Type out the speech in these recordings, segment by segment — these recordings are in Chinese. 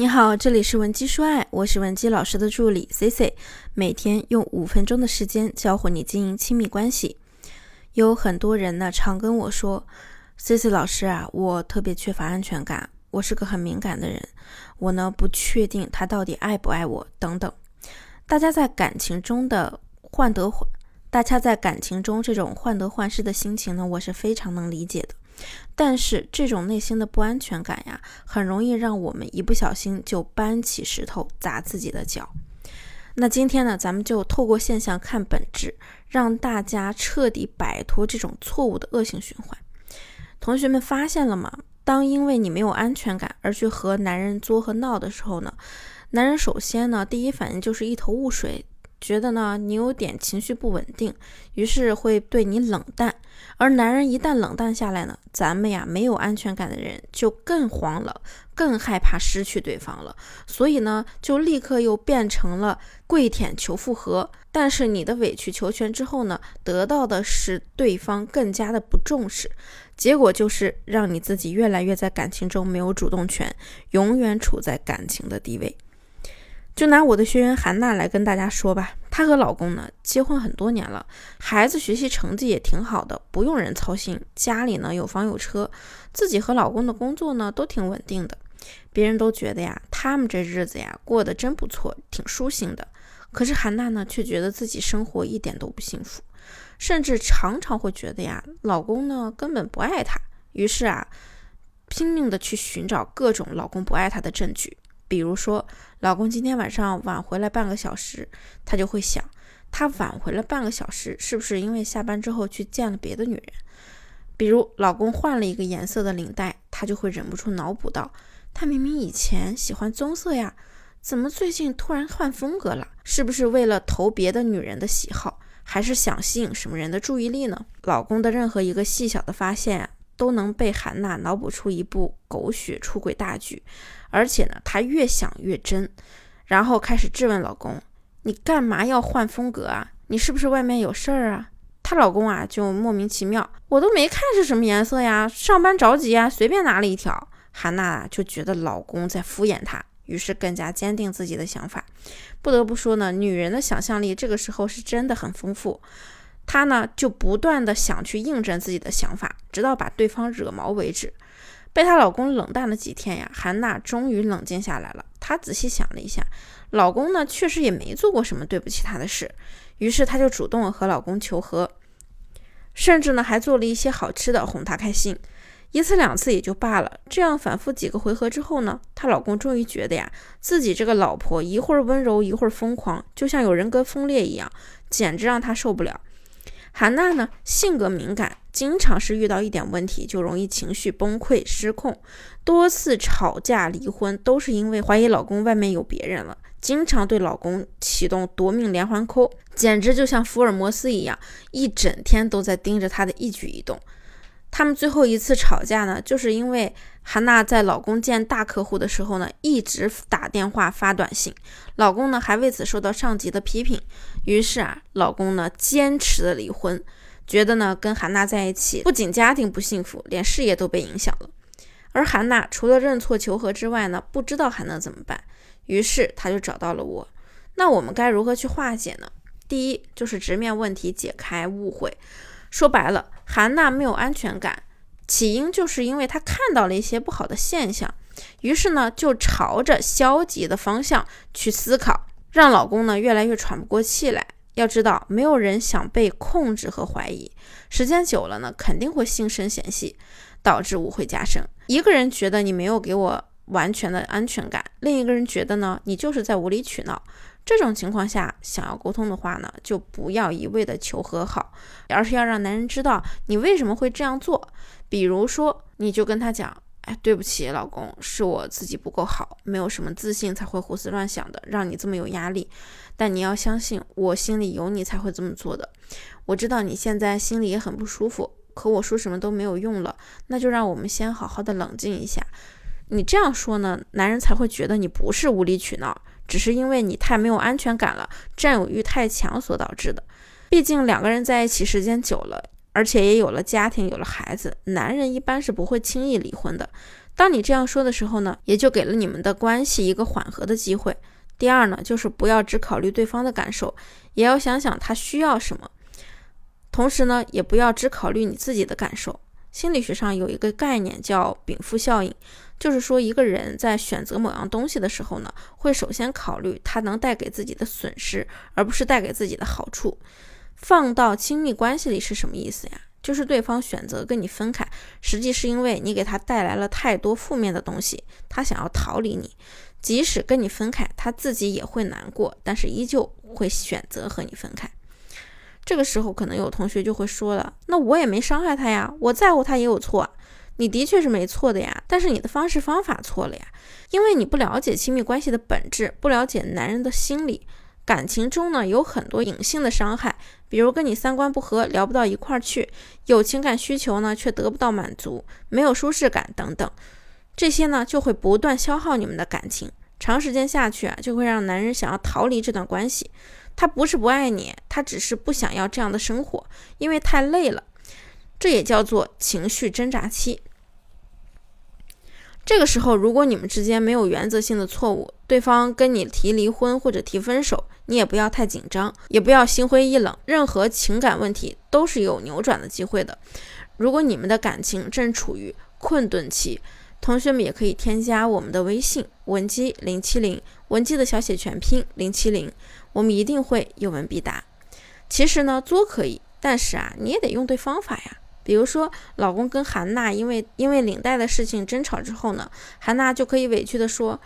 你好，这里是文姬说爱，我是文姬老师的助理 C C，每天用五分钟的时间教会你经营亲密关系。有很多人呢常跟我说，C C 老师啊，我特别缺乏安全感，我是个很敏感的人，我呢不确定他到底爱不爱我等等。大家在感情中的患得患，大家在感情中这种患得患失的心情呢，我是非常能理解的。但是这种内心的不安全感呀，很容易让我们一不小心就搬起石头砸自己的脚。那今天呢，咱们就透过现象看本质，让大家彻底摆脱这种错误的恶性循环。同学们发现了吗？当因为你没有安全感而去和男人作和闹的时候呢，男人首先呢，第一反应就是一头雾水。觉得呢，你有点情绪不稳定，于是会对你冷淡。而男人一旦冷淡下来呢，咱们呀没有安全感的人就更慌了，更害怕失去对方了。所以呢，就立刻又变成了跪舔求复合。但是你的委曲求全之后呢，得到的是对方更加的不重视，结果就是让你自己越来越在感情中没有主动权，永远处在感情的低位。就拿我的学员韩娜来跟大家说吧，她和老公呢结婚很多年了，孩子学习成绩也挺好的，不用人操心，家里呢有房有车，自己和老公的工作呢都挺稳定的，别人都觉得呀，他们这日子呀过得真不错，挺舒心的。可是韩娜呢却觉得自己生活一点都不幸福，甚至常常会觉得呀，老公呢根本不爱她，于是啊，拼命的去寻找各种老公不爱她的证据。比如说，老公今天晚上晚回来半个小时，他就会想，他晚回来半个小时，是不是因为下班之后去见了别的女人？比如，老公换了一个颜色的领带，他就会忍不住脑补到，他明明以前喜欢棕色呀，怎么最近突然换风格了？是不是为了投别的女人的喜好，还是想吸引什么人的注意力呢？老公的任何一个细小的发现啊。都能被韩娜脑补出一部狗血出轨大剧，而且呢，她越想越真，然后开始质问老公：“你干嘛要换风格啊？你是不是外面有事儿啊？”她老公啊就莫名其妙：“我都没看是什么颜色呀，上班着急啊，随便拿了一条。”韩娜就觉得老公在敷衍她，于是更加坚定自己的想法。不得不说呢，女人的想象力这个时候是真的很丰富。她呢就不断的想去印证自己的想法，直到把对方惹毛为止。被她老公冷淡了几天呀，韩娜终于冷静下来了。她仔细想了一下，老公呢确实也没做过什么对不起她的事，于是她就主动和老公求和，甚至呢还做了一些好吃的哄他开心。一次两次也就罢了，这样反复几个回合之后呢，她老公终于觉得呀，自己这个老婆一会儿温柔一会儿疯狂，就像有人格分裂一样，简直让他受不了。韩娜呢，性格敏感，经常是遇到一点问题就容易情绪崩溃失控，多次吵架离婚都是因为怀疑老公外面有别人了，经常对老公启动夺命连环扣，简直就像福尔摩斯一样，一整天都在盯着他的一举一动。他们最后一次吵架呢，就是因为韩娜在老公见大客户的时候呢，一直打电话发短信，老公呢还为此受到上级的批评，于是啊，老公呢坚持的离婚，觉得呢跟韩娜在一起不仅家庭不幸福，连事业都被影响了。而韩娜除了认错求和之外呢，不知道还能怎么办，于是他就找到了我。那我们该如何去化解呢？第一就是直面问题，解开误会。说白了，韩娜没有安全感，起因就是因为她看到了一些不好的现象，于是呢就朝着消极的方向去思考，让老公呢越来越喘不过气来。要知道，没有人想被控制和怀疑，时间久了呢，肯定会心生嫌隙，导致误会加深。一个人觉得你没有给我完全的安全感，另一个人觉得呢，你就是在无理取闹。这种情况下，想要沟通的话呢，就不要一味的求和好，而是要让男人知道你为什么会这样做。比如说，你就跟他讲：“哎，对不起，老公，是我自己不够好，没有什么自信才会胡思乱想的，让你这么有压力。但你要相信，我心里有你才会这么做的。我知道你现在心里也很不舒服，可我说什么都没有用了，那就让我们先好好的冷静一下。你这样说呢，男人才会觉得你不是无理取闹。”只是因为你太没有安全感了，占有欲太强所导致的。毕竟两个人在一起时间久了，而且也有了家庭，有了孩子，男人一般是不会轻易离婚的。当你这样说的时候呢，也就给了你们的关系一个缓和的机会。第二呢，就是不要只考虑对方的感受，也要想想他需要什么。同时呢，也不要只考虑你自己的感受。心理学上有一个概念叫禀赋效应，就是说一个人在选择某样东西的时候呢，会首先考虑他能带给自己的损失，而不是带给自己的好处。放到亲密关系里是什么意思呀？就是对方选择跟你分开，实际是因为你给他带来了太多负面的东西，他想要逃离你。即使跟你分开，他自己也会难过，但是依旧会选择和你分开。这个时候，可能有同学就会说了：“那我也没伤害他呀，我在乎他也有错。你的确是没错的呀，但是你的方式方法错了呀，因为你不了解亲密关系的本质，不了解男人的心理。感情中呢，有很多隐性的伤害，比如跟你三观不合，聊不到一块儿去，有情感需求呢却得不到满足，没有舒适感等等。这些呢，就会不断消耗你们的感情，长时间下去啊，就会让男人想要逃离这段关系。”他不是不爱你，他只是不想要这样的生活，因为太累了。这也叫做情绪挣扎期。这个时候，如果你们之间没有原则性的错误，对方跟你提离婚或者提分手，你也不要太紧张，也不要心灰意冷。任何情感问题都是有扭转的机会的。如果你们的感情正处于困顿期，同学们也可以添加我们的微信文姬零七零，文姬的小写全拼零七零。我们一定会有问必答。其实呢，作可以，但是啊，你也得用对方法呀。比如说，老公跟韩娜因为因为领带的事情争吵之后呢，韩娜就可以委屈的说：“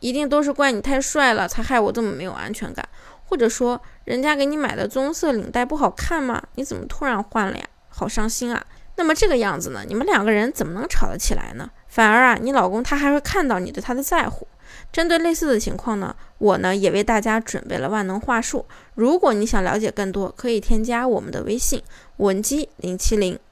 一定都是怪你太帅了，才害我这么没有安全感。”或者说：“人家给你买的棕色领带不好看吗？你怎么突然换了呀？好伤心啊！”那么这个样子呢，你们两个人怎么能吵得起来呢？反而啊，你老公他还会看到你对他的在乎。针对类似的情况呢，我呢也为大家准备了万能话术。如果你想了解更多，可以添加我们的微信文姬零七零，